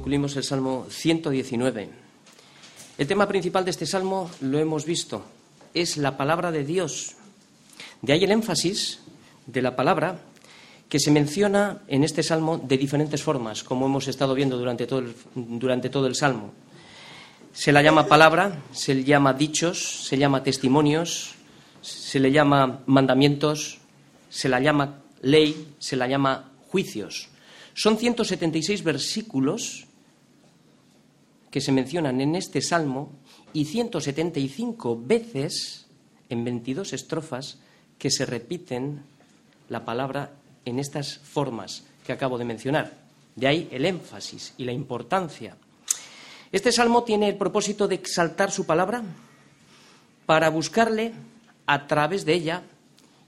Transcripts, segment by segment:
concluimos el Salmo 119. El tema principal de este Salmo lo hemos visto, es la palabra de Dios. De ahí el énfasis de la palabra que se menciona en este Salmo de diferentes formas, como hemos estado viendo durante todo el, durante todo el Salmo. Se la llama palabra, se le llama dichos, se llama testimonios, se le llama mandamientos, se la llama ley, se la llama juicios. Son 176 versículos que se mencionan en este salmo y 175 veces en 22 estrofas que se repiten la palabra en estas formas que acabo de mencionar. De ahí el énfasis y la importancia. Este salmo tiene el propósito de exaltar su palabra para buscarle a través de ella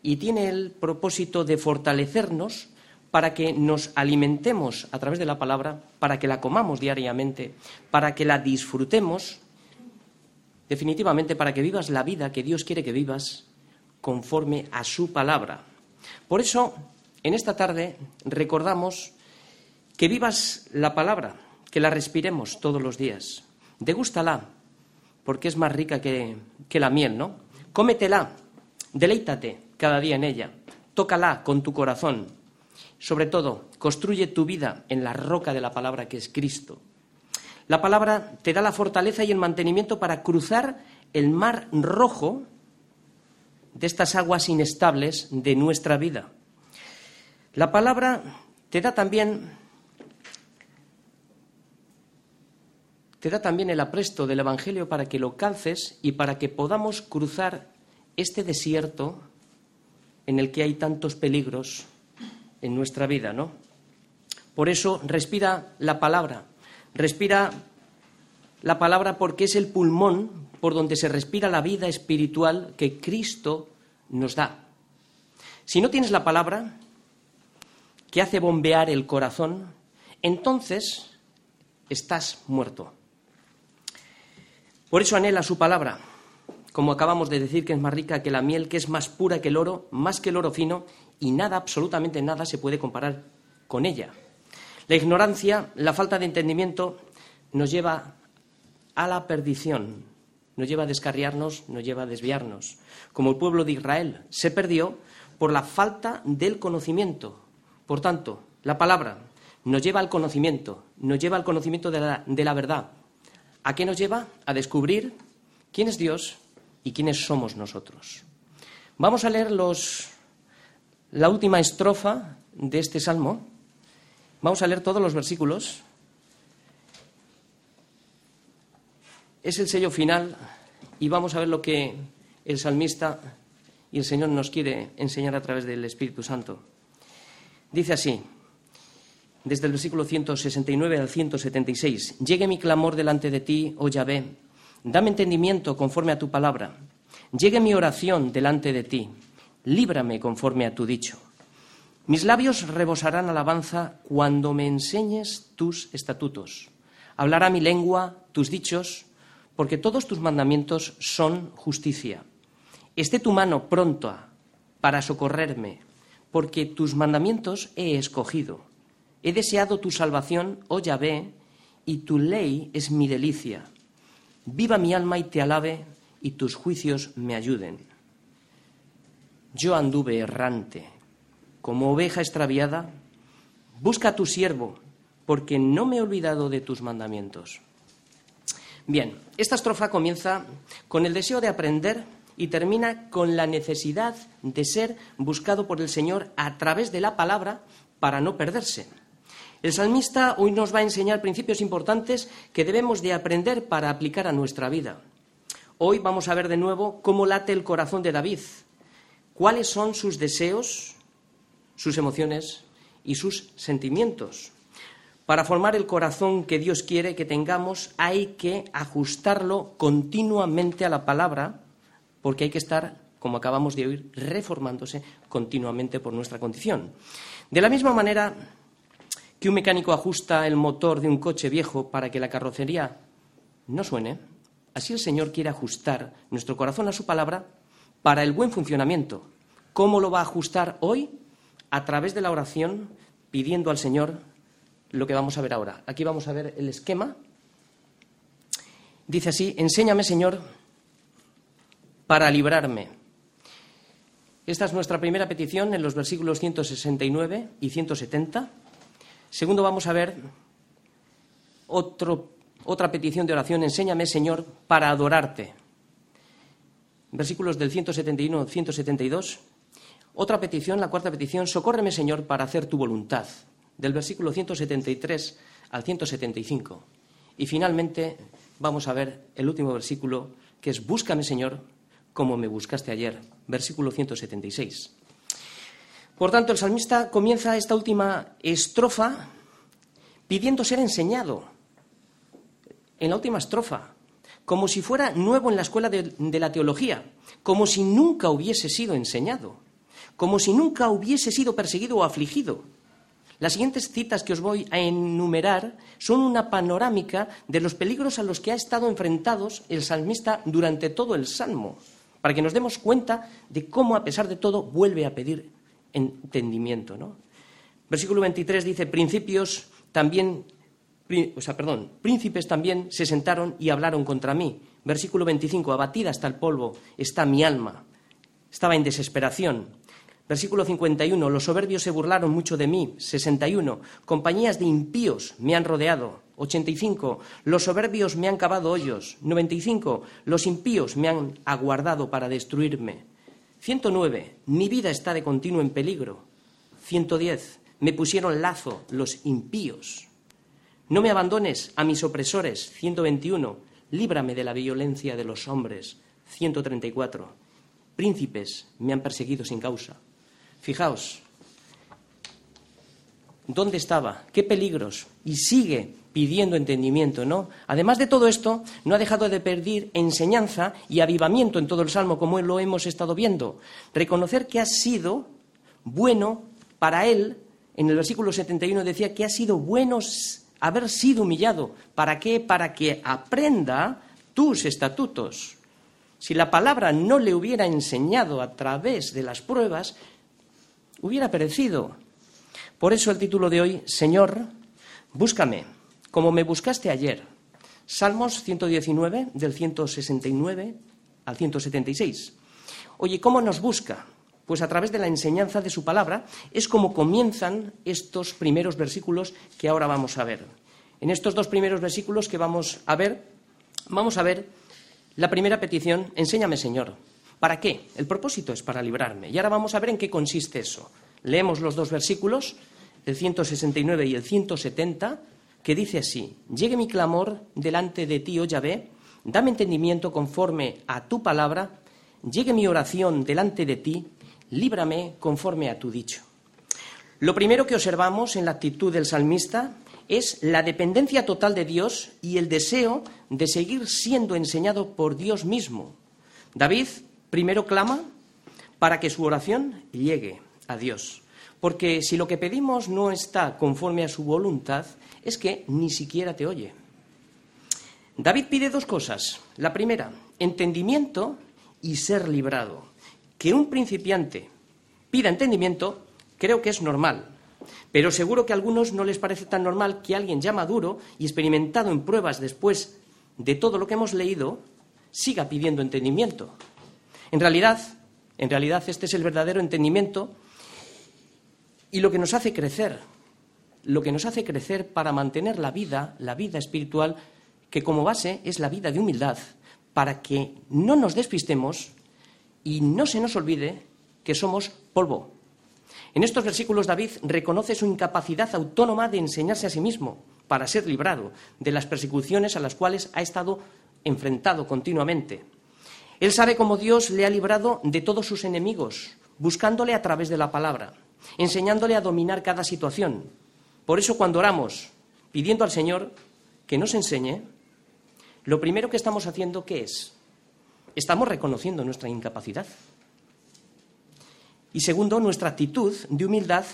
y tiene el propósito de fortalecernos para que nos alimentemos a través de la palabra, para que la comamos diariamente, para que la disfrutemos, definitivamente para que vivas la vida que Dios quiere que vivas conforme a su palabra. Por eso, en esta tarde recordamos que vivas la palabra, que la respiremos todos los días. Degústala, porque es más rica que, que la miel, ¿no? Cómetela, deleítate cada día en ella, tócala con tu corazón. Sobre todo, construye tu vida en la roca de la palabra que es Cristo. La palabra te da la fortaleza y el mantenimiento para cruzar el mar rojo de estas aguas inestables de nuestra vida. La palabra te da también te da también el apresto del evangelio para que lo calces y para que podamos cruzar este desierto en el que hay tantos peligros en nuestra vida, ¿no? Por eso respira la palabra, respira la palabra porque es el pulmón por donde se respira la vida espiritual que Cristo nos da. Si no tienes la palabra que hace bombear el corazón, entonces estás muerto. Por eso anhela su palabra, como acabamos de decir, que es más rica que la miel, que es más pura que el oro, más que el oro fino, y nada, absolutamente nada, se puede comparar con ella. La ignorancia, la falta de entendimiento, nos lleva a la perdición, nos lleva a descarriarnos, nos lleva a desviarnos. Como el pueblo de Israel se perdió por la falta del conocimiento. Por tanto, la palabra nos lleva al conocimiento, nos lleva al conocimiento de la, de la verdad. ¿A qué nos lleva? A descubrir quién es Dios y quiénes somos nosotros. Vamos a leer los, la última estrofa de este salmo. Vamos a leer todos los versículos. Es el sello final y vamos a ver lo que el salmista y el Señor nos quiere enseñar a través del Espíritu Santo. Dice así, desde el versículo 169 al 176, Llegue mi clamor delante de ti, oh Yahvé, Dame entendimiento conforme a tu palabra. Llegue mi oración delante de ti. Líbrame conforme a tu dicho. Mis labios rebosarán alabanza cuando me enseñes tus estatutos. Hablará mi lengua tus dichos, porque todos tus mandamientos son justicia. Esté tu mano pronta para socorrerme, porque tus mandamientos he escogido. He deseado tu salvación, oh Yahvé, y tu ley es mi delicia. Viva mi alma y te alabe, y tus juicios me ayuden. Yo anduve errante, como oveja extraviada. Busca a tu siervo, porque no me he olvidado de tus mandamientos. Bien, esta estrofa comienza con el deseo de aprender y termina con la necesidad de ser buscado por el Señor a través de la palabra para no perderse. El salmista hoy nos va a enseñar principios importantes que debemos de aprender para aplicar a nuestra vida. Hoy vamos a ver de nuevo cómo late el corazón de David, cuáles son sus deseos, sus emociones y sus sentimientos. Para formar el corazón que Dios quiere que tengamos hay que ajustarlo continuamente a la palabra, porque hay que estar, como acabamos de oír, reformándose continuamente por nuestra condición. De la misma manera, que un mecánico ajusta el motor de un coche viejo para que la carrocería no suene, así el Señor quiere ajustar nuestro corazón a su palabra para el buen funcionamiento. ¿Cómo lo va a ajustar hoy? A través de la oración, pidiendo al Señor lo que vamos a ver ahora. Aquí vamos a ver el esquema. Dice así, enséñame, Señor, para librarme. Esta es nuestra primera petición en los versículos 169 y 170. Segundo, vamos a ver otra petición de oración, enséñame, Señor, para adorarte. Versículos del 171 al 172. Otra petición, la cuarta petición, socórreme, Señor, para hacer tu voluntad. Del versículo 173 al 175. Y finalmente vamos a ver el último versículo, que es Búscame, Señor, como me buscaste ayer. Versículo 176. Por tanto, el salmista comienza esta última estrofa pidiendo ser enseñado en la última estrofa, como si fuera nuevo en la escuela de, la teología, como si nunca hubiese sido enseñado, como si nunca hubiese sido perseguido o afligido. Las siguientes citas que os voy a enumerar son una panorámica de los peligros a los que ha estado enfrentados el salmista durante todo el salmo, para que nos demos cuenta de cómo, a pesar de todo, vuelve a pedir entendimiento. Versículo 23 dice, principios también perdón, príncipes también se sentaron y hablaron contra mí. Versículo 25, abatida hasta el polvo está mi alma. Estaba en desesperación. Versículo 51, los soberbios se burlaron mucho de mí. 61, compañías de impíos me han rodeado. 85, los soberbios me han cavado hoyos. 95, los impíos me han aguardado para destruirme. 109, mi vida está de continuo en peligro. 110, me pusieron lazo los impíos. No me abandones a mis opresores. 121. Líbrame de la violencia de los hombres. 134. Príncipes me han perseguido sin causa. Fijaos, ¿dónde estaba? ¿Qué peligros? Y sigue pidiendo entendimiento, ¿no? Además de todo esto, no ha dejado de perder enseñanza y avivamiento en todo el Salmo, como lo hemos estado viendo. Reconocer que ha sido bueno para él, en el versículo 71 decía que ha sido bueno haber sido humillado. ¿Para qué? Para que aprenda tus estatutos. Si la palabra no le hubiera enseñado a través de las pruebas, hubiera perecido. Por eso el título de hoy, Señor, búscame, como me buscaste ayer. Salmos 119, del 169 al 176. Oye, ¿cómo nos busca? Pues a través de la enseñanza de su palabra es como comienzan estos primeros versículos que ahora vamos a ver. En estos dos primeros versículos que vamos a ver, vamos a ver la primera petición, enséñame Señor. ¿Para qué? El propósito es para librarme. Y ahora vamos a ver en qué consiste eso. Leemos los dos versículos, el 169 y el 170, que dice así, llegue mi clamor delante de ti, oh Yahvé, dame entendimiento conforme a tu palabra, llegue mi oración delante de ti, líbrame conforme a tu dicho. Lo primero que observamos en la actitud del salmista es la dependencia total de Dios y el deseo de seguir siendo enseñado por Dios mismo. David primero clama para que su oración llegue a Dios, porque si lo que pedimos no está conforme a su voluntad, es que ni siquiera te oye. David pide dos cosas. La primera, entendimiento y ser librado. Que un principiante pida entendimiento, creo que es normal. Pero seguro que a algunos no les parece tan normal que alguien ya maduro y experimentado en pruebas después de todo lo que hemos leído siga pidiendo entendimiento. En realidad, en realidad este es el verdadero entendimiento y lo que nos hace crecer, lo que nos hace crecer para mantener la vida, la vida espiritual, que como base es la vida de humildad, para que no nos despistemos y no se nos olvide que somos polvo. En estos versículos David reconoce su incapacidad autónoma de enseñarse a sí mismo para ser librado de las persecuciones a las cuales ha estado enfrentado continuamente. Él sabe cómo Dios le ha librado de todos sus enemigos, buscándole a través de la palabra, enseñándole a dominar cada situación. Por eso cuando oramos pidiendo al Señor que nos enseñe, lo primero que estamos haciendo, ¿qué es? Estamos reconociendo nuestra incapacidad. Y segundo, nuestra actitud de humildad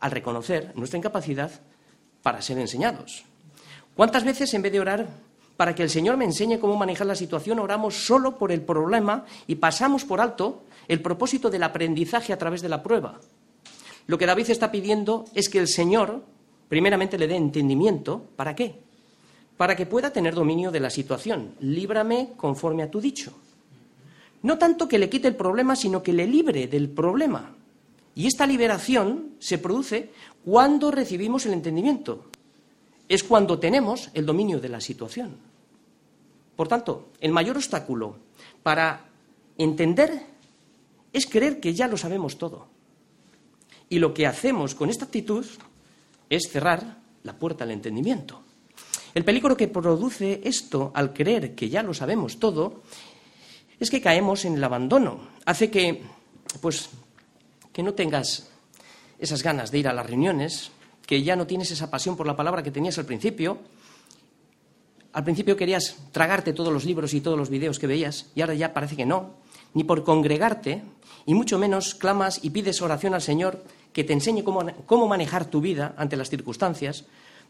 al reconocer nuestra incapacidad para ser enseñados. ¿Cuántas veces en vez de orar para que el Señor me enseñe cómo manejar la situación, oramos solo por el problema y pasamos por alto el propósito del aprendizaje a través de la prueba? Lo que David está pidiendo es que el Señor Primeramente le dé entendimiento, ¿para qué? Para que pueda tener dominio de la situación. Líbrame conforme a tu dicho. No tanto que le quite el problema, sino que le libre del problema. Y esta liberación se produce cuando recibimos el entendimiento. Es cuando tenemos el dominio de la situación. Por tanto, el mayor obstáculo para entender es creer que ya lo sabemos todo. Y lo que hacemos con esta actitud es cerrar la puerta al entendimiento. El peligro que produce esto al creer que ya lo sabemos todo es que caemos en el abandono. Hace que, pues, que no tengas esas ganas de ir a las reuniones, que ya no tienes esa pasión por la palabra que tenías al principio. Al principio querías tragarte todos los libros y todos los videos que veías y ahora ya parece que no, ni por congregarte, y mucho menos clamas y pides oración al Señor que te enseñe cómo, cómo manejar tu vida ante las circunstancias,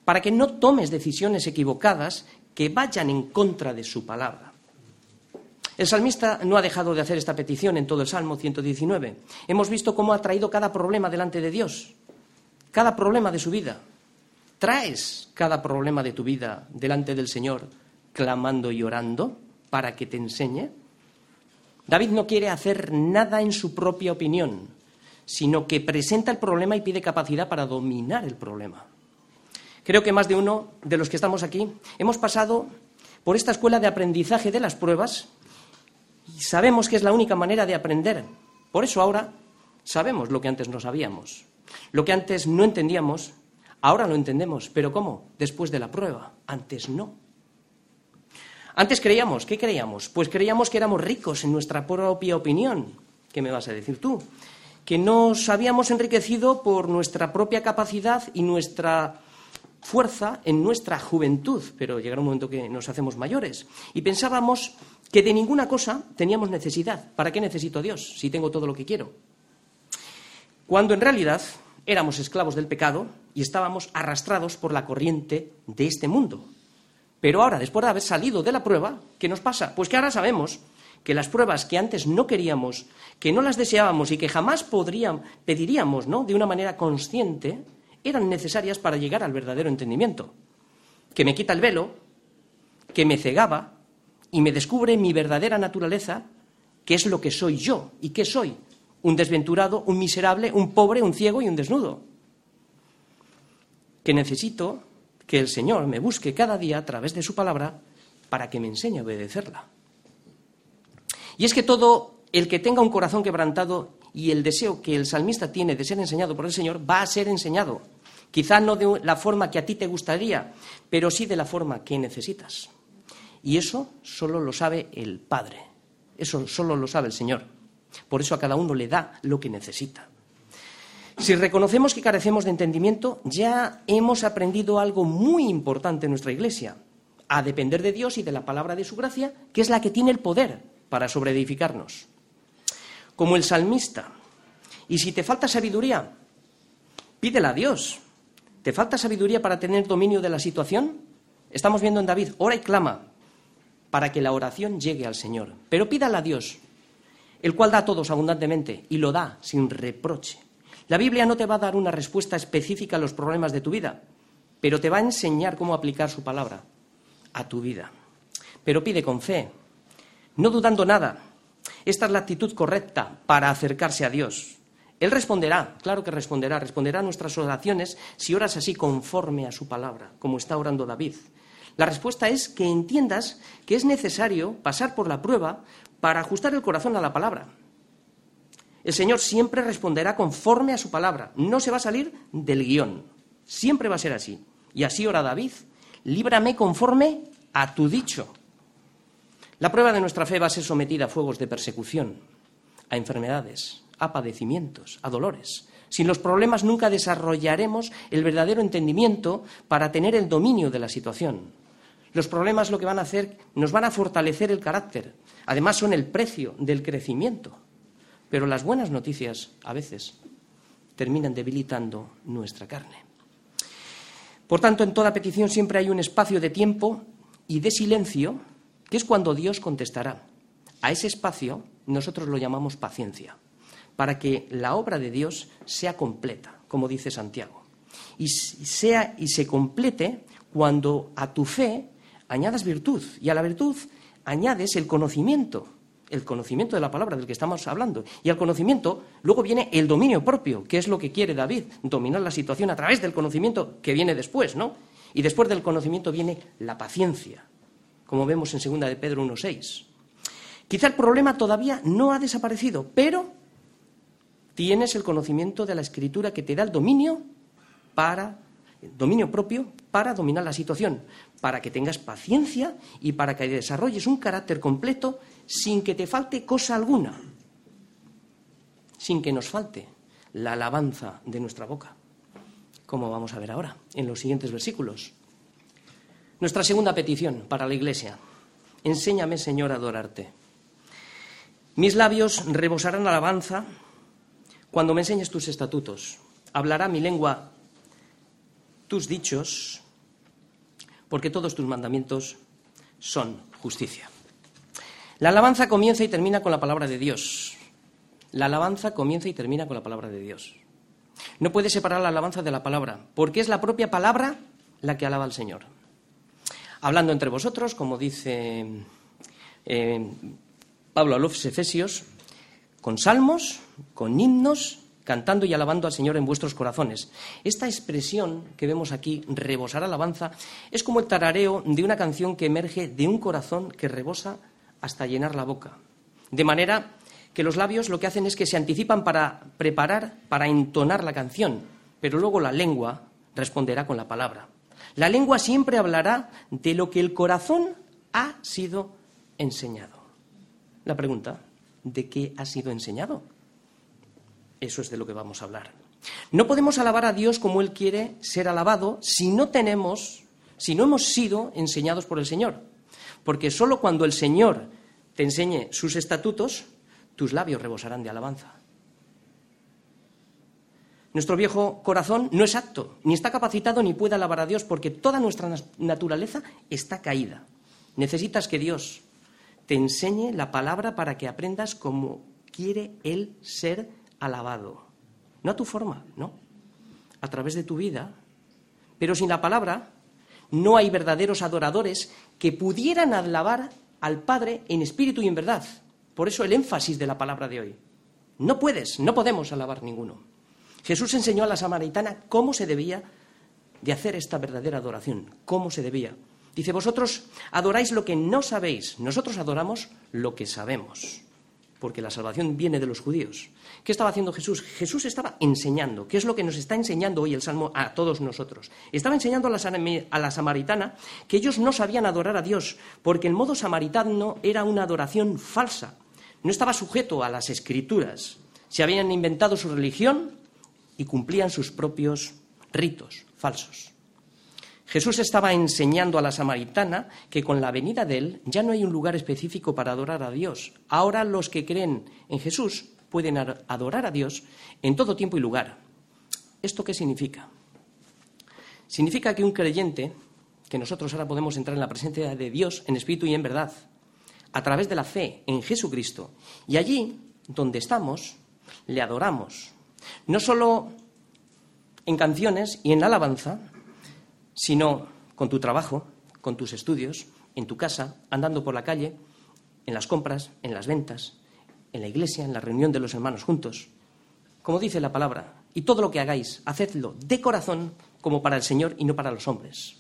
para que no tomes decisiones equivocadas que vayan en contra de su palabra. El salmista no ha dejado de hacer esta petición en todo el Salmo 119. Hemos visto cómo ha traído cada problema delante de Dios, cada problema de su vida. ¿Traes cada problema de tu vida delante del Señor clamando y orando para que te enseñe? David no quiere hacer nada en su propia opinión, sino que presenta el problema y pide capacidad para dominar el problema. Creo que más de uno de los que estamos aquí hemos pasado por esta escuela de aprendizaje de las pruebas y sabemos que es la única manera de aprender. Por eso ahora sabemos lo que antes no sabíamos. Lo que antes no entendíamos, ahora lo entendemos. ¿Pero cómo? Después de la prueba. Antes no. Antes creíamos, ¿qué creíamos? Pues creíamos que éramos ricos en nuestra propia opinión. ¿Qué me vas a decir tú? Que nos habíamos enriquecido por nuestra propia capacidad y nuestra fuerza en nuestra juventud, pero llegará un momento que nos hacemos mayores. Y pensábamos que de ninguna cosa teníamos necesidad. ¿Para qué necesito a Dios si tengo todo lo que quiero? Cuando en realidad éramos esclavos del pecado y estábamos arrastrados por la corriente de este mundo. Pero ahora, después de haber salido de la prueba, ¿qué nos pasa? Pues que ahora sabemos que las pruebas que antes no queríamos, que no las deseábamos y que jamás podríamos, pediríamos, ¿no? De una manera consciente, eran necesarias para llegar al verdadero entendimiento, que me quita el velo, que me cegaba y me descubre mi verdadera naturaleza, que es lo que soy yo y qué soy, un desventurado, un miserable, un pobre, un ciego y un desnudo. Que necesito que el Señor me busque cada día a través de su palabra para que me enseñe a obedecerla. Y es que todo el que tenga un corazón quebrantado y el deseo que el salmista tiene de ser enseñado por el Señor va a ser enseñado. Quizá no de la forma que a ti te gustaría, pero sí de la forma que necesitas. Y eso solo lo sabe el Padre. Eso solo lo sabe el Señor. Por eso a cada uno le da lo que necesita. Si reconocemos que carecemos de entendimiento, ya hemos aprendido algo muy importante en nuestra Iglesia, a depender de Dios y de la palabra de su gracia, que es la que tiene el poder para sobreedificarnos como el salmista. Y si te falta sabiduría, pídela a Dios. ¿Te falta sabiduría para tener dominio de la situación? Estamos viendo en David, ora y clama para que la oración llegue al Señor. Pero pídala a Dios, el cual da a todos abundantemente y lo da sin reproche. La Biblia no te va a dar una respuesta específica a los problemas de tu vida, pero te va a enseñar cómo aplicar su palabra a tu vida. Pero pide con fe, no dudando nada, esta es la actitud correcta para acercarse a Dios. Él responderá, claro que responderá, responderá a nuestras oraciones si oras así conforme a su palabra, como está orando David. La respuesta es que entiendas que es necesario pasar por la prueba para ajustar el corazón a la palabra. El Señor siempre responderá conforme a su palabra, no se va a salir del guion, siempre va a ser así. Y así ora David, líbrame conforme a tu dicho. La prueba de nuestra fe va a ser sometida a fuegos de persecución, a enfermedades, a padecimientos, a dolores. Sin los problemas nunca desarrollaremos el verdadero entendimiento para tener el dominio de la situación. Los problemas lo que van a hacer nos van a fortalecer el carácter. Además son el precio del crecimiento. Pero las buenas noticias a veces terminan debilitando nuestra carne. Por tanto, en toda petición siempre hay un espacio de tiempo y de silencio que es cuando Dios contestará. A ese espacio nosotros lo llamamos paciencia, para que la obra de Dios sea completa, como dice Santiago. y sea y se complete cuando a tu fe añadas virtud y a la virtud añades el conocimiento, el conocimiento de la palabra del que estamos hablando. Y al conocimiento luego viene el dominio propio, que es lo que quiere David, dominar la situación a través del conocimiento que viene después, ¿no? Y después del conocimiento viene la paciencia, como vemos en 2 de Pedro 1.6. Quizá el problema todavía no ha desaparecido, pero tienes el conocimiento de la escritura que te da el dominio para dominio propio para dominar la situación, para que tengas paciencia y para que desarrolles un carácter completo sin que te falte cosa alguna, sin que nos falte la alabanza de nuestra boca, como vamos a ver ahora en los siguientes versículos. Nuestra segunda petición para la Iglesia. Enséñame, Señor, a adorarte. Mis labios rebosarán alabanza cuando me enseñes tus estatutos. Hablará mi lengua tus dichos, porque todos tus mandamientos son justicia. La alabanza comienza y termina con la palabra de Dios. La alabanza comienza y termina con la palabra de Dios. No puedes separar la alabanza de la palabra, porque es la propia palabra la que alaba al Señor. Hablando entre vosotros, como dice eh, Pablo a los Efesios, con salmos, con himnos, cantando y alabando al Señor en vuestros corazones. Esta expresión que vemos aquí, rebosar alabanza, es como el tarareo de una canción que emerge de un corazón que rebosa hasta llenar la boca. De manera que los labios lo que hacen es que se anticipan para preparar, para entonar la canción, pero luego la lengua responderá con la palabra. La lengua siempre hablará de lo que el corazón ha sido enseñado. La pregunta, ¿de qué ha sido enseñado? Eso es de lo que vamos a hablar. No podemos alabar a Dios como Él quiere ser alabado si no tenemos, si no hemos sido enseñados por el Señor. Porque solo cuando el Señor te enseñe sus estatutos, tus labios rebosarán de alabanza. Nuestro viejo corazón no es apto, ni está capacitado, ni puede alabar a Dios, porque toda nuestra naturaleza está caída. Necesitas que Dios te enseñe la palabra para que aprendas cómo quiere Él ser alabado. No a tu forma, no. A través de tu vida. Pero sin la palabra no hay verdaderos adoradores que pudieran alabar al Padre en espíritu y en verdad. Por eso el énfasis de la palabra de hoy. No puedes, no podemos alabar ninguno. Jesús enseñó a la samaritana cómo se debía de hacer esta verdadera adoración, cómo se debía. Dice, vosotros adoráis lo que no sabéis, nosotros adoramos lo que sabemos porque la salvación viene de los judíos. ¿Qué estaba haciendo Jesús? Jesús estaba enseñando. ¿Qué es lo que nos está enseñando hoy el Salmo a todos nosotros? Estaba enseñando a la, samaritana que ellos no sabían adorar a Dios, porque el modo samaritano era una adoración falsa. No estaba sujeto a las escrituras. Se habían inventado su religión y cumplían sus propios ritos falsos. Jesús estaba enseñando a la samaritana que con la venida de Él ya no hay un lugar específico para adorar a Dios. Ahora los que creen en Jesús pueden adorar a Dios en todo tiempo y lugar. ¿Esto qué significa? Significa que un creyente, que nosotros ahora podemos entrar en la presencia de Dios en espíritu y en verdad, a través de la fe en Jesucristo, y allí donde estamos, le adoramos. No solo en canciones y en alabanza, sino con tu trabajo, con tus estudios, en tu casa, andando por la calle, en las compras, en las ventas, en la iglesia, en la reunión de los hermanos juntos. Como dice la palabra, y todo lo que hagáis, hacedlo de corazón como para el Señor y no para los hombres.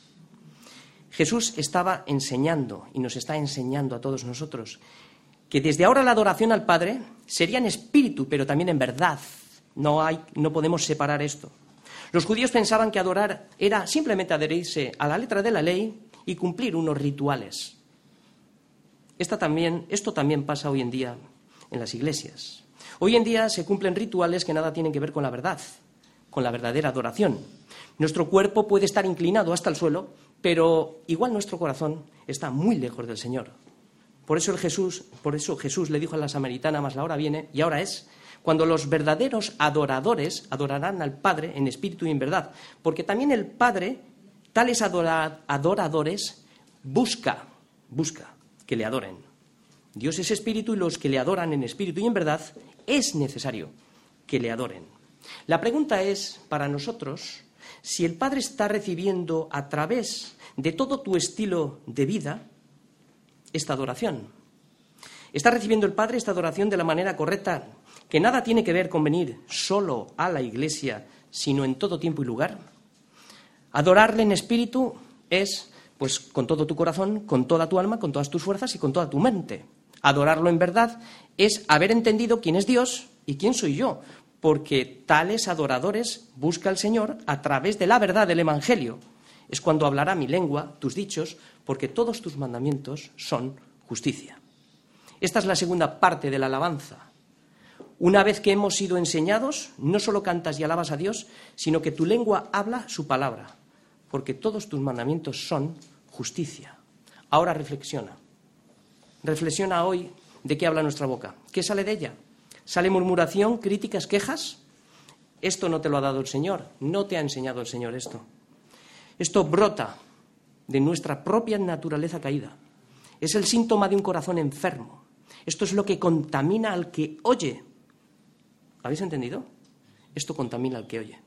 Jesús estaba enseñando y nos está enseñando a todos nosotros que desde ahora la adoración al Padre sería en espíritu, pero también en verdad. No, hay, no podemos separar esto. Los judíos pensaban que adorar era simplemente adherirse a la letra de la ley y cumplir unos rituales. esto también pasa hoy en día en las iglesias. Hoy en día se cumplen rituales que nada tienen que ver con la verdad, con la verdadera adoración. Nuestro cuerpo puede estar inclinado hasta el suelo, pero igual nuestro corazón está muy lejos del Señor. Por eso, Jesús, por eso Jesús le dijo a la samaritana, más la hora viene, y ahora es, cuando los verdaderos adoradores adorarán al Padre en espíritu y en verdad, porque también el Padre, tales adoradores, busca, busca que le adoren. Dios es espíritu y los que le adoran en espíritu y en verdad es necesario que le adoren. La pregunta es para nosotros si el Padre está recibiendo a través de todo tu estilo de vida esta adoración. Está recibiendo el Padre esta adoración de la manera correcta, que nada tiene que ver con venir solo a la iglesia, sino en todo tiempo y lugar. Adorarle en espíritu es, pues, con todo tu corazón, con toda tu alma, con todas tus fuerzas y con toda tu mente. Adorarlo en verdad es haber entendido quién es Dios y quién soy yo, porque tales adoradores busca el Señor a través de la verdad del Evangelio. Es cuando hablará mi lengua, tus dichos, porque todos tus mandamientos son justicia. Esta es la segunda parte de la alabanza. Una vez que hemos sido enseñados, no solo cantas y alabas a Dios, sino que tu lengua habla su palabra, porque todos tus mandamientos son justicia. Ahora reflexiona. Reflexiona hoy de qué habla nuestra boca. ¿Qué sale de ella? ¿Sale murmuración, críticas, quejas? Esto no te lo ha dado el Señor, no te ha enseñado el Señor esto. Esto brota de nuestra propia naturaleza caída. Es el síntoma de un corazón enfermo. Esto es lo que contamina al que oye. ¿Habéis entendido? Esto contamina al que oye.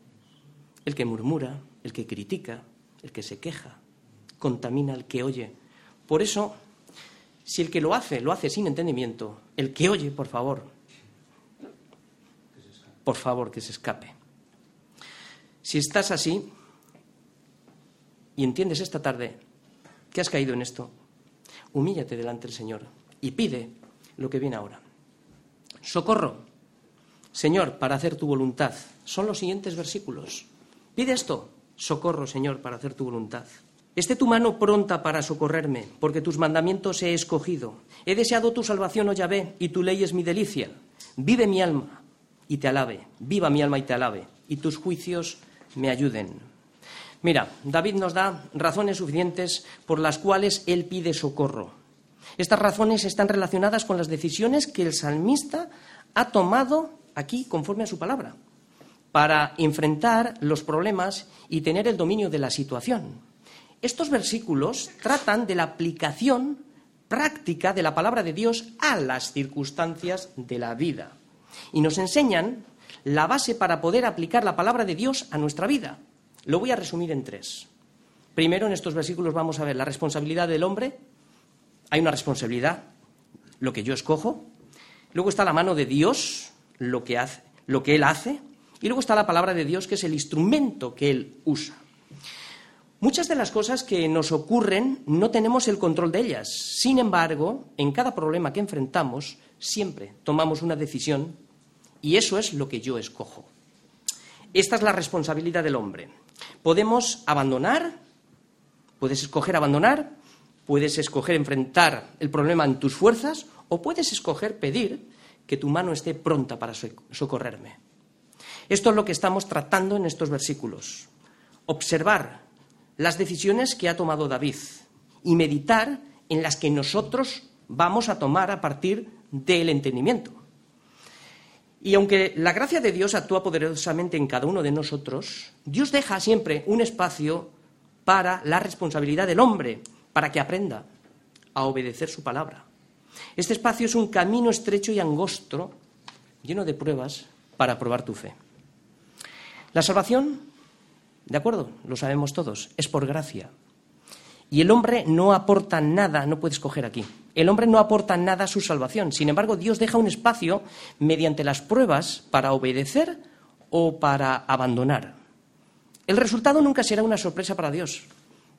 El que murmura, el que critica, el que se queja, contamina al que oye. Por eso, si el que lo hace, lo hace sin entendimiento, el que oye, por favor, por favor, que se escape. Si estás así y entiendes esta tarde que has caído en esto, humíllate delante del Señor y pide lo que viene ahora. Socorro, Señor, para hacer tu voluntad. Son los siguientes versículos. Pide esto, socorro, Señor, para hacer tu voluntad. Esté tu mano pronta para socorrerme, porque tus mandamientos he escogido. He deseado tu salvación, oh Yahvé, y tu ley es mi delicia. Vive mi alma y te alabe, viva mi alma y te alabe, y tus juicios me ayuden. Mira, David nos da razones suficientes por las cuales él pide socorro. Estas razones están relacionadas con las decisiones que el salmista ha tomado aquí conforme a su palabra, para enfrentar los problemas y tener el dominio de la situación. Estos versículos tratan de la aplicación práctica de la palabra de Dios a las circunstancias de la vida y nos enseñan la base para poder aplicar la palabra de Dios a nuestra vida. Lo voy a resumir en tres. Primero, en estos versículos vamos a ver la responsabilidad del hombre. Hay una responsabilidad, lo que yo escojo. Luego está la mano de Dios, lo que, hace, lo que Él hace. Y luego está la palabra de Dios, que es el instrumento que Él usa. Muchas de las cosas que nos ocurren no tenemos el control de ellas. Sin embargo, en cada problema que enfrentamos, siempre tomamos una decisión y eso es lo que yo escojo. Esta es la responsabilidad del hombre. Podemos abandonar, puedes escoger abandonar, puedes escoger enfrentar el problema en tus fuerzas o puedes escoger pedir que tu mano esté pronta para socorrerme. Esto es lo que estamos tratando en estos versículos. Observar las decisiones que ha tomado David y meditar en las que nosotros vamos a tomar a partir del entendimiento. Y aunque la gracia de Dios actúa poderosamente en cada uno de nosotros, Dios deja siempre un espacio para la responsabilidad del hombre, para que aprenda a obedecer su palabra. Este espacio es un camino estrecho y angosto, lleno de pruebas, para probar tu fe. La salvación, de acuerdo, lo sabemos todos, es por gracia. Y el hombre no aporta nada, no puede escoger aquí. El hombre no aporta nada a su salvación. Sin embargo, Dios deja un espacio mediante las pruebas para obedecer o para abandonar. El resultado nunca será una sorpresa para Dios,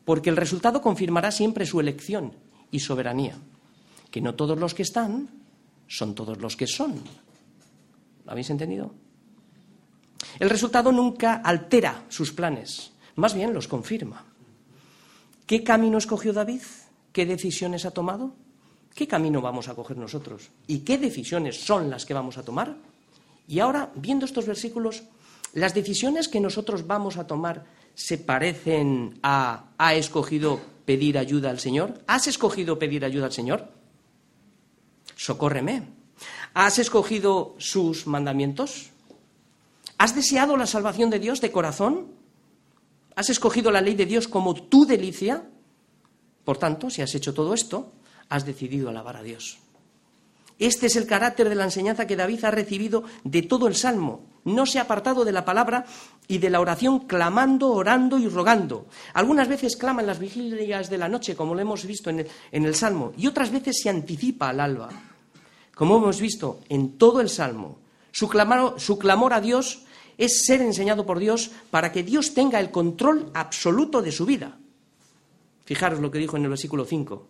porque el resultado confirmará siempre su elección y soberanía. Que no todos los que están son todos los que son. ¿Lo habéis entendido? El resultado nunca altera sus planes, más bien los confirma. ¿Qué camino escogió David? ¿Qué decisiones ha tomado? ¿Qué camino vamos a coger nosotros? ¿Y qué decisiones son las que vamos a tomar? Y ahora, viendo estos versículos, las decisiones que nosotros vamos a tomar se parecen a ¿ha escogido pedir ayuda al Señor? ¿Has escogido pedir ayuda al Señor? Socórreme. ¿Has escogido sus mandamientos? ¿Has deseado la salvación de Dios de corazón? ¿Has escogido la ley de Dios como tu delicia? Por tanto, si has hecho todo esto, has decidido alabar a Dios. Este es el carácter de la enseñanza que David ha recibido de todo el Salmo no se ha apartado de la palabra y de la oración clamando, orando y rogando. Algunas veces clama en las vigilias de la noche, como lo hemos visto en el, Salmo, y otras veces se anticipa al alba, como hemos visto en todo el Salmo. Su clamor a Dios es ser enseñado por Dios para que Dios tenga el control absoluto de su vida. Fijaros lo que dijo en el versículo 5.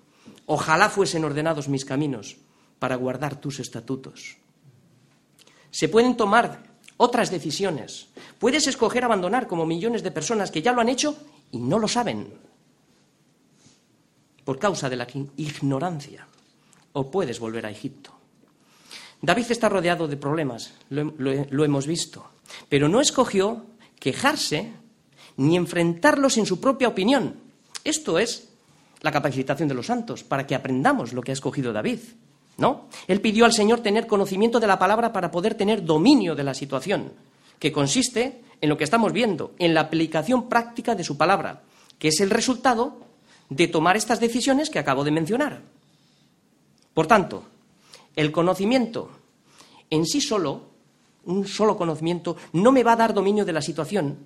Ojalá fuesen ordenados mis caminos para guardar tus estatutos. Se pueden tomar otras decisiones. Puedes escoger abandonar como millones de personas que ya lo han hecho y no lo saben por causa de la ignorancia. O puedes volver a Egipto. David está rodeado de problemas, lo, hemos visto, pero no escogió quejarse ni enfrentarlos en su propia opinión. Esto es la capacitación de los santos, para que aprendamos lo que ha escogido David. ¿No? Él pidió al Señor tener conocimiento de la palabra para poder tener dominio de la situación, que consiste en lo que estamos viendo, en la aplicación práctica de su palabra, que es el resultado de tomar estas decisiones que acabo de mencionar. Por tanto, el conocimiento en sí solo, un solo conocimiento, no me va a dar dominio de la situación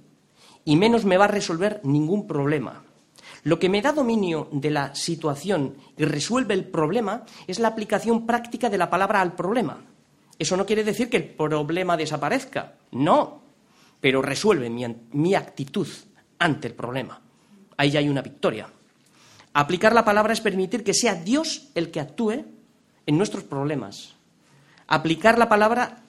y menos me va a resolver ningún problema. Lo que me da dominio de la situación y resuelve el problema es la aplicación práctica de la palabra al problema. Eso no quiere decir que el problema desaparezca, no, pero resuelve mi, actitud ante el problema. Ahí ya hay una victoria. Aplicar la palabra es permitir que sea Dios el que actúe en nuestros problemas. Aplicar la palabra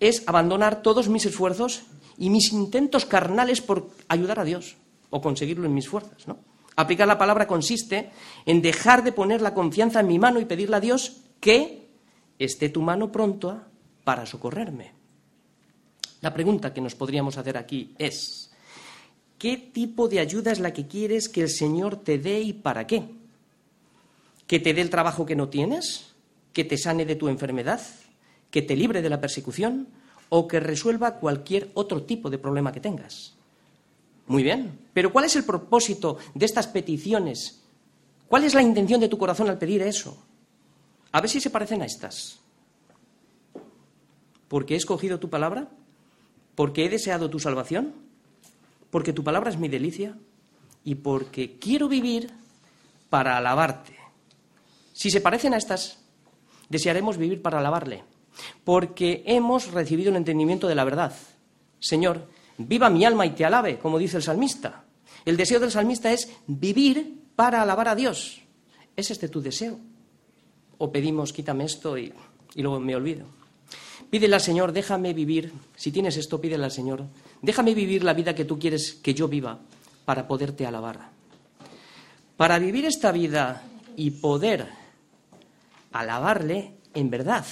es abandonar todos mis esfuerzos y mis intentos carnales por ayudar a Dios o conseguirlo en mis fuerzas. Aplicar la palabra consiste en dejar de poner la confianza en mi mano y pedirle a Dios que esté tu mano pronto para socorrerme. La pregunta que nos podríamos hacer aquí es, ¿qué tipo de ayuda es la que quieres que el Señor te dé y para qué? ¿Que te dé el trabajo que no tienes? ¿Que te sane de tu enfermedad? ¿Que te libre de la persecución? ¿O que resuelva cualquier otro tipo de problema que tengas? Muy bien, pero ¿cuál es el propósito de estas peticiones? ¿Cuál es la intención de tu corazón al pedir eso? A ver si se parecen a estas. ¿Porque he escogido tu palabra? ¿Porque he deseado tu salvación? ¿Porque tu palabra es mi delicia? Y porque quiero vivir para alabarte. Si se parecen a estas, desearemos vivir para alabarle, porque hemos recibido el entendimiento de la verdad. Señor, Viva mi alma y te alabe, como dice el salmista. El deseo del salmista es vivir para alabar a Dios. ¿Es este tu deseo? O pedimos, quítame esto y, luego me olvido. Pídele al Señor, déjame vivir, si tienes esto, pídele al Señor, déjame vivir la vida que tú quieres que yo viva para poderte alabar. Para vivir esta vida y poder alabarle en verdad,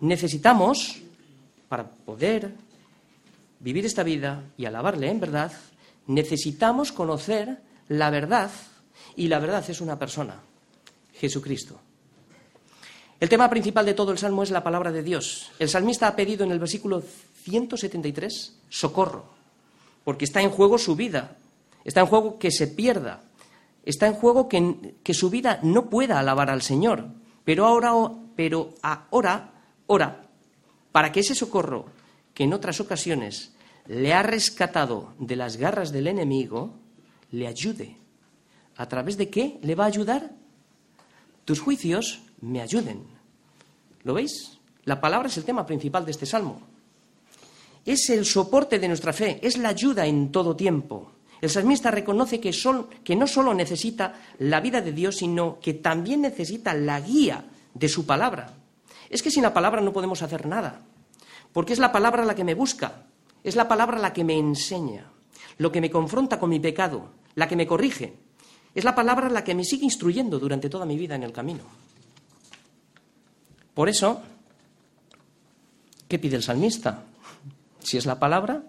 necesitamos, para poder vivir esta vida y alabarle en verdad, necesitamos conocer la verdad y la verdad es una persona, Jesucristo. El tema principal de todo el salmo es la palabra de Dios. El salmista ha pedido en el versículo 173 socorro, porque está en juego su vida, está en juego que se pierda, está en juego que, que su vida no pueda alabar al Señor. Pero ahora, pero ahora, ora, para que ese socorro que en otras ocasiones le ha rescatado de las garras del enemigo, le ayude. ¿A través de qué le va a ayudar? Tus juicios me ayuden. ¿Lo veis? La palabra es el tema principal de este salmo. Es el soporte de nuestra fe, es la ayuda en todo tiempo. El salmista reconoce que, que no solo necesita la vida de Dios, sino que también necesita la guía de su palabra. Es que sin la palabra no podemos hacer nada porque es la palabra la que me busca, es la palabra la que me enseña, lo que me confronta con mi pecado, la que me corrige, es la palabra la que me sigue instruyendo durante toda mi vida en el camino. Por eso, ¿qué pide el salmista? Si es la palabra,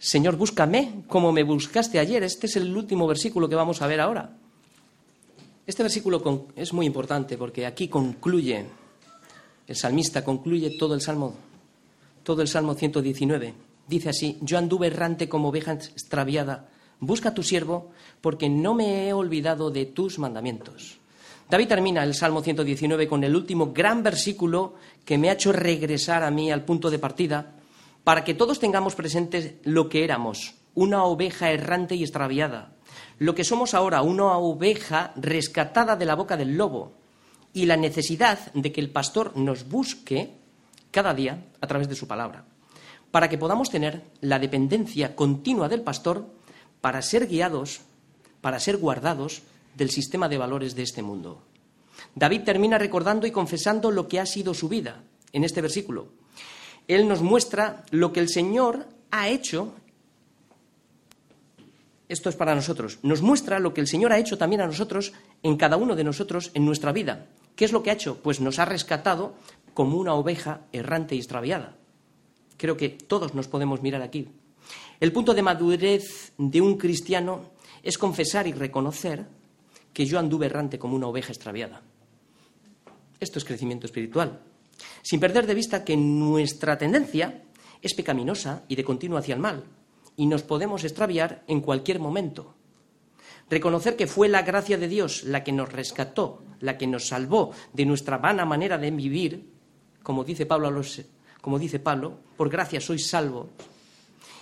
Señor, búscame como me buscaste ayer. Este es el último versículo que vamos a ver ahora. Este versículo es muy importante porque aquí concluye, el salmista concluye todo el salmo todo el Salmo 119. Dice así, yo anduve errante como oveja extraviada. Busca a tu siervo, porque no me he olvidado de tus mandamientos. David termina el Salmo 119 con el último gran versículo que me ha hecho regresar a mí al punto de partida para que todos tengamos presentes lo que éramos, una oveja errante y extraviada, lo que somos ahora, una oveja rescatada de la boca del lobo, y la necesidad de que el pastor nos busque cada día a través de su palabra, para que podamos tener la dependencia continua del pastor para ser guiados, para ser guardados del sistema de valores de este mundo. David termina recordando y confesando lo que ha sido su vida en este versículo. Él nos muestra lo que el Señor ha hecho. Esto es para nosotros. Nos muestra lo que el Señor ha hecho también a nosotros, en cada uno de nosotros, en nuestra vida. ¿Qué es lo que ha hecho? Pues nos ha rescatado como una oveja errante y extraviada. Creo que todos nos podemos mirar aquí. El punto de madurez de un cristiano es confesar y reconocer que yo anduve errante como una oveja extraviada. Esto es crecimiento espiritual. Sin perder de vista que nuestra tendencia es pecaminosa y de continuo hacia el mal, y nos podemos extraviar en cualquier momento. Reconocer que fue la gracia de Dios la que nos rescató, la que nos salvó de nuestra vana manera de vivir, como dice Pablo, como dice Pablo por gracia sois salvos,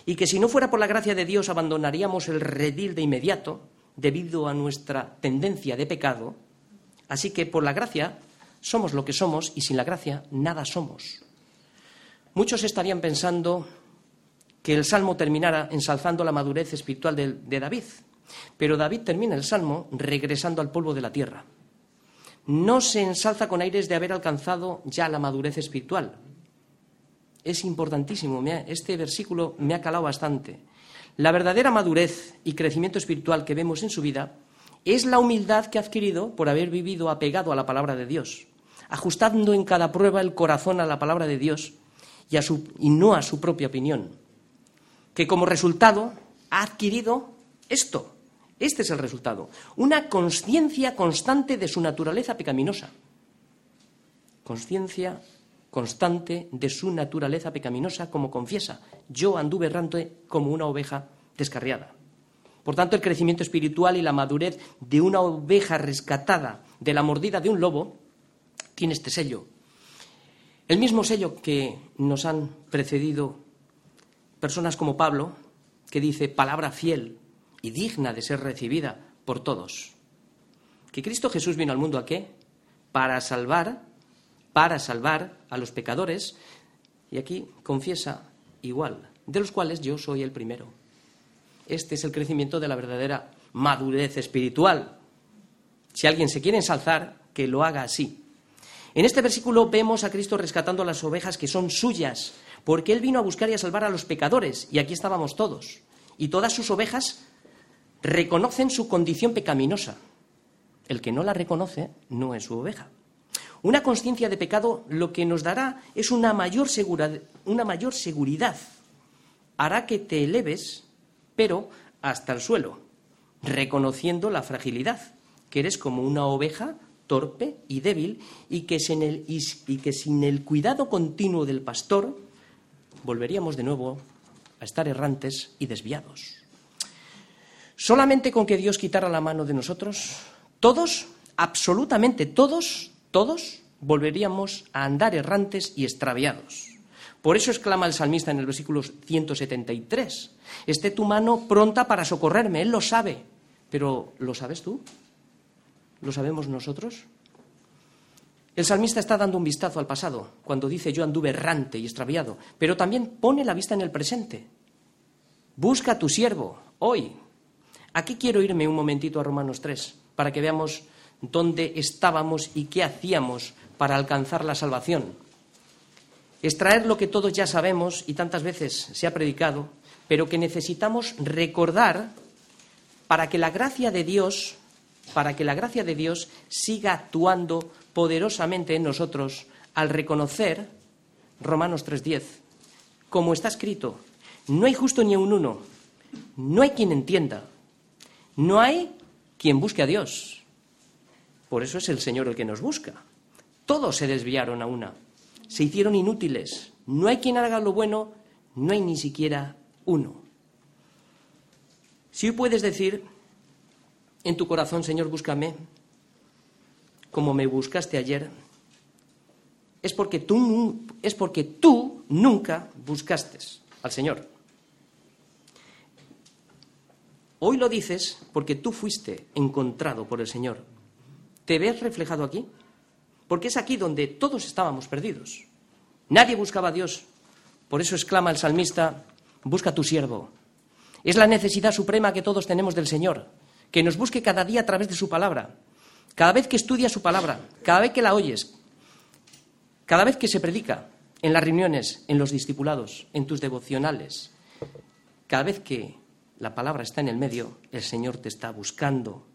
y que si no fuera por la gracia de Dios abandonaríamos el redil de inmediato debido a nuestra tendencia de pecado, así que por la gracia somos lo que somos y sin la gracia nada somos. Muchos estarían pensando que el Salmo terminara ensalzando la madurez espiritual de, David, pero David termina el salmo regresando al polvo de la tierra. No se ensalza con aires de haber alcanzado ya la madurez espiritual. Es importantísimo, este versículo me ha calado bastante. La verdadera madurez y crecimiento espiritual que vemos en su vida es la humildad que ha adquirido por haber vivido apegado a la palabra de Dios, ajustando en cada prueba el corazón a la palabra de Dios y, y no a su propia opinión, que como resultado ha adquirido esto, este es el resultado. Una conciencia constante de su naturaleza pecaminosa. Conciencia constante de su naturaleza pecaminosa, como confiesa. Yo anduve errante como una oveja descarriada. Por tanto, el crecimiento espiritual y la madurez de una oveja rescatada de la mordida de un lobo tiene este sello. El mismo sello que nos han precedido personas como Pablo, que dice palabra fiel, y digna de ser recibida por todos. Que Cristo Jesús vino al mundo a qué? Para salvar, para salvar a los pecadores, y aquí confiesa igual, de los cuales yo soy el primero. Este es el crecimiento de la verdadera madurez espiritual. Si alguien se quiere ensalzar, que lo haga así. En este versículo vemos a Cristo rescatando a las ovejas que son suyas, porque Él vino a buscar y a salvar a los pecadores, y aquí estábamos todos. Y todas sus ovejas reconocen su condición pecaminosa. El que no la reconoce no es su oveja. Una conciencia de pecado lo que nos dará es una mayor, una mayor seguridad. Hará que te eleves, pero hasta el suelo, reconociendo la fragilidad, que eres como una oveja torpe y débil y que, sin el, y que sin el cuidado continuo del pastor volveríamos de nuevo a estar errantes y desviados. Solamente con que Dios quitara la mano de nosotros, todos, absolutamente todos, todos volveríamos a andar errantes y extraviados. Por eso exclama el salmista en el versículo 173, esté tu mano pronta para socorrerme, Él lo sabe, pero ¿lo sabes tú? ¿Lo sabemos nosotros? El salmista está dando un vistazo al pasado, cuando dice yo anduve errante y extraviado, pero también pone la vista en el presente. Busca a tu siervo, hoy, Aquí quiero irme un momentito a Romanos 3 para que veamos dónde estábamos y qué hacíamos para alcanzar la salvación. Extraer lo que todos ya sabemos y tantas veces se ha predicado, pero que necesitamos recordar para que la gracia de Dios, para que la gracia de Dios siga actuando poderosamente en nosotros al reconocer Romanos 3:10, como está escrito, no hay justo ni un uno, no hay quien entienda, no hay quien busque a Dios. Por eso es el Señor el que nos busca. Todos se desviaron a una, se hicieron inútiles. No hay quien haga lo bueno, no hay ni siquiera uno. Si hoy puedes decir en tu corazón, Señor, búscame, como me buscaste ayer, es porque tú, es porque tú nunca buscaste al Señor. Hoy lo dices porque tú fuiste encontrado por el Señor. ¿Te ves reflejado aquí? Porque es aquí donde todos estábamos perdidos. Nadie buscaba a Dios. Por eso exclama el salmista, busca a tu siervo. Es la necesidad suprema que todos tenemos del Señor, que nos busque cada día a través de su palabra. Cada vez que estudias su palabra, cada vez que la oyes, cada vez que se predica, en las reuniones, en los discipulados, en tus devocionales, cada vez que la palabra está en el medio, el Señor te está buscando.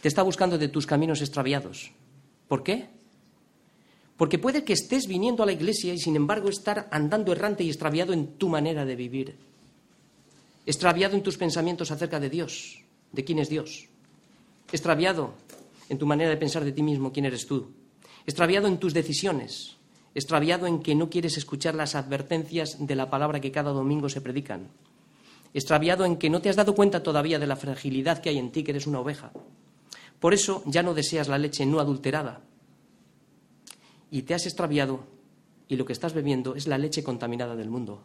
Te está buscando de tus caminos extraviados. ¿Por qué? Porque puede que estés viniendo a la iglesia y sin embargo estar andando errante y extraviado en tu manera de vivir. Extraviado en tus pensamientos acerca de Dios, de quién es Dios. Extraviado en tu manera de pensar de ti mismo, quién eres tú. Extraviado en tus decisiones. Extraviado en que no quieres escuchar las advertencias de la palabra que cada domingo se predican extraviado en que no te has dado cuenta todavía de la fragilidad que hay en ti, que eres una oveja. Por eso ya no deseas la leche no adulterada. Y te has extraviado y lo que estás bebiendo es la leche contaminada del mundo.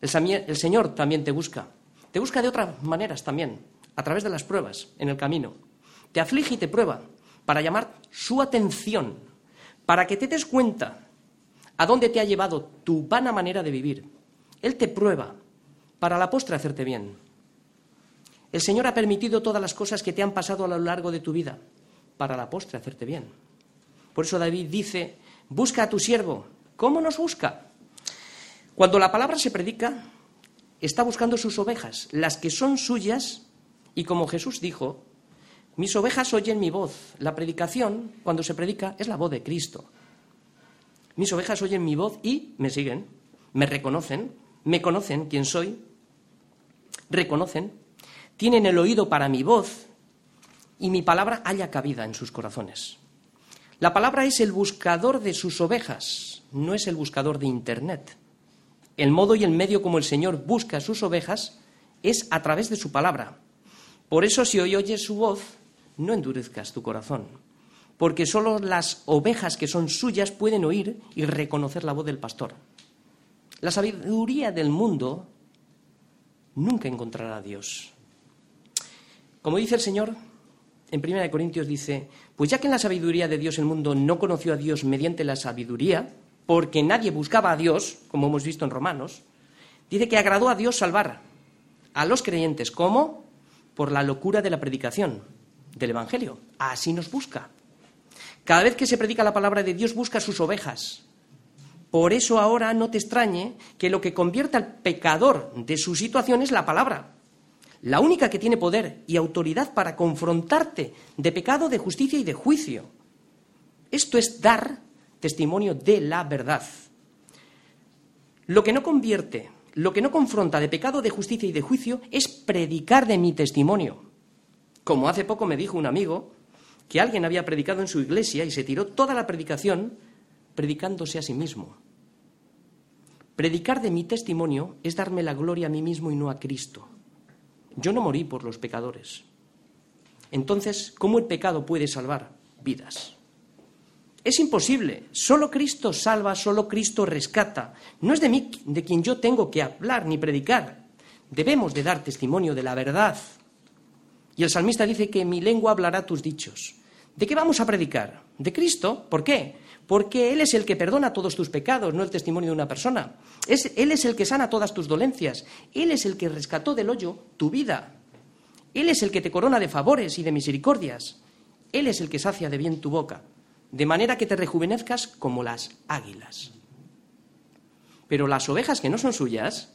El, Señor también te busca. Te busca de otras maneras también, a través de las pruebas en el camino. Te aflige y te prueba para llamar su atención, para que te des cuenta a dónde te ha llevado tu vana manera de vivir. Él te prueba para la postre hacerte bien. El Señor ha permitido todas las cosas que te han pasado a lo largo de tu vida, para la postre hacerte bien. Por eso David dice, busca a tu siervo. ¿Cómo nos busca? Cuando la palabra se predica, está buscando sus ovejas, las que son suyas, y como Jesús dijo, mis ovejas oyen mi voz. La predicación, cuando se predica, es la voz de Cristo. Mis ovejas oyen mi voz y me siguen, me reconocen, me conocen quién soy, reconocen, tienen el oído para mi voz y mi palabra haya cabida en sus corazones. La palabra es el buscador de sus ovejas, no es el buscador de Internet. El modo y el medio como el Señor busca sus ovejas es a través de su palabra. Por eso si hoy oyes su voz, no endurezcas tu corazón, porque solo las ovejas que son suyas pueden oír y reconocer la voz del pastor. La sabiduría del mundo nunca encontrará a Dios. Como dice el Señor, en 1 Corintios dice, pues ya que en la sabiduría de Dios el mundo no conoció a Dios mediante la sabiduría, porque nadie buscaba a Dios, como hemos visto en Romanos, dice que agradó a Dios salvar a los creyentes. ¿Cómo? Por la locura de la predicación del Evangelio. Así nos busca. Cada vez que se predica la palabra de Dios busca sus ovejas. Por eso ahora no te extrañe que lo que convierta al pecador de su situación es la palabra. La única que tiene poder y autoridad para confrontarte de pecado, de justicia y de juicio. Esto es dar testimonio de la verdad. Lo que no convierte, lo que no confronta de pecado, de justicia y de juicio es predicar de mi testimonio. Como hace poco me dijo un amigo que alguien había predicado en su iglesia y se tiró toda la predicación predicándose a sí mismo. Predicar de mi testimonio es darme la gloria a mí mismo y no a Cristo. Yo no morí por los pecadores. Entonces, ¿cómo el pecado puede salvar vidas? Es imposible. Solo Cristo salva, solo Cristo rescata. No es de mí de quien yo tengo que hablar ni predicar. Debemos de dar testimonio de la verdad. Y el salmista dice que mi lengua hablará tus dichos. ¿De qué vamos a predicar? ¿De Cristo? ¿Por qué? porque Él es el que perdona todos tus pecados, no el testimonio de una persona. él es el que sana todas tus dolencias. Él es el que rescató del hoyo tu vida. Él es el que te corona de favores y de misericordias. Él es el que sacia de bien tu boca, de manera que te rejuvenezcas como las águilas. Pero las ovejas que no son suyas,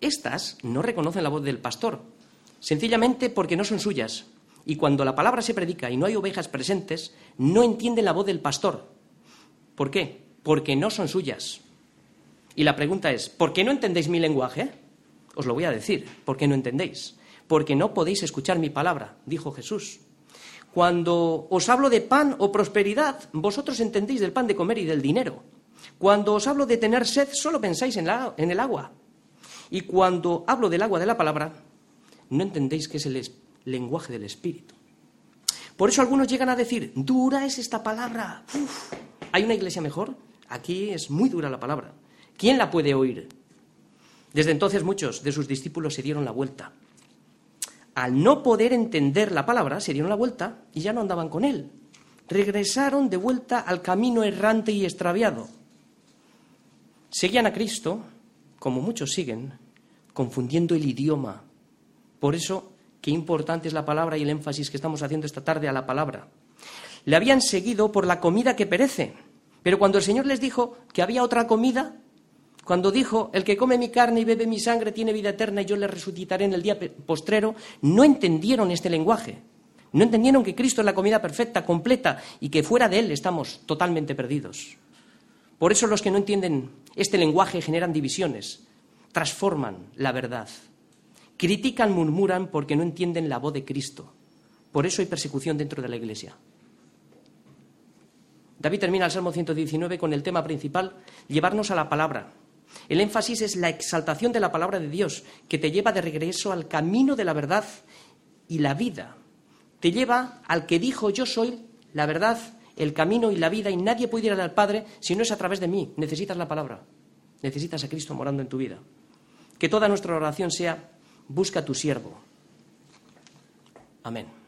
estas no reconocen la voz del pastor, sencillamente porque no son suyas. Y cuando la palabra se predica y no hay ovejas presentes, no entienden la voz del pastor, ¿Por qué? Porque no son suyas. Y la pregunta es, ¿por qué no entendéis mi lenguaje? Os lo voy a decir, ¿por qué no entendéis? Porque no podéis escuchar mi palabra, dijo Jesús. Cuando os hablo de pan o prosperidad, vosotros entendéis del pan de comer y del dinero. Cuando os hablo de tener sed, solo pensáis en, en el agua. Y cuando hablo del agua de la palabra, no entendéis que es el lenguaje del Espíritu. Por eso algunos llegan a decir, dura es esta palabra. ¿Hay una iglesia mejor? Aquí es muy dura la palabra. ¿Quién la puede oír? Desde entonces muchos de sus discípulos se dieron la vuelta. Al no poder entender la palabra, se dieron la vuelta y ya no andaban con él. Regresaron de vuelta al camino errante y extraviado. Seguían a Cristo, como muchos siguen, confundiendo el idioma. Por eso, qué importante es la palabra y el énfasis que estamos haciendo esta tarde a la palabra. Le habían seguido por la comida que perece, pero cuando el Señor les dijo que había otra comida, cuando dijo, el que come mi carne y bebe mi sangre tiene vida eterna y yo le resucitaré en el día postrero, no entendieron este lenguaje. No entendieron que Cristo es la comida perfecta, completa, y que fuera de Él estamos totalmente perdidos. Por eso los que no entienden este lenguaje generan divisiones, transforman la verdad, critican, murmuran porque no entienden la voz de Cristo. Por eso hay persecución dentro de la Iglesia. David termina el Salmo 119 con el tema principal, llevarnos a la palabra, el énfasis es la exaltación de la palabra de Dios, que te lleva de regreso al camino de la verdad y la vida. Te lleva al que dijo yo soy la verdad, el camino y la vida, y nadie puede ir al Padre si no es a través de mí. Necesitas la palabra. Necesitas a Cristo morando en tu vida. Que toda nuestra oración sea, busca a tu siervo. Amén.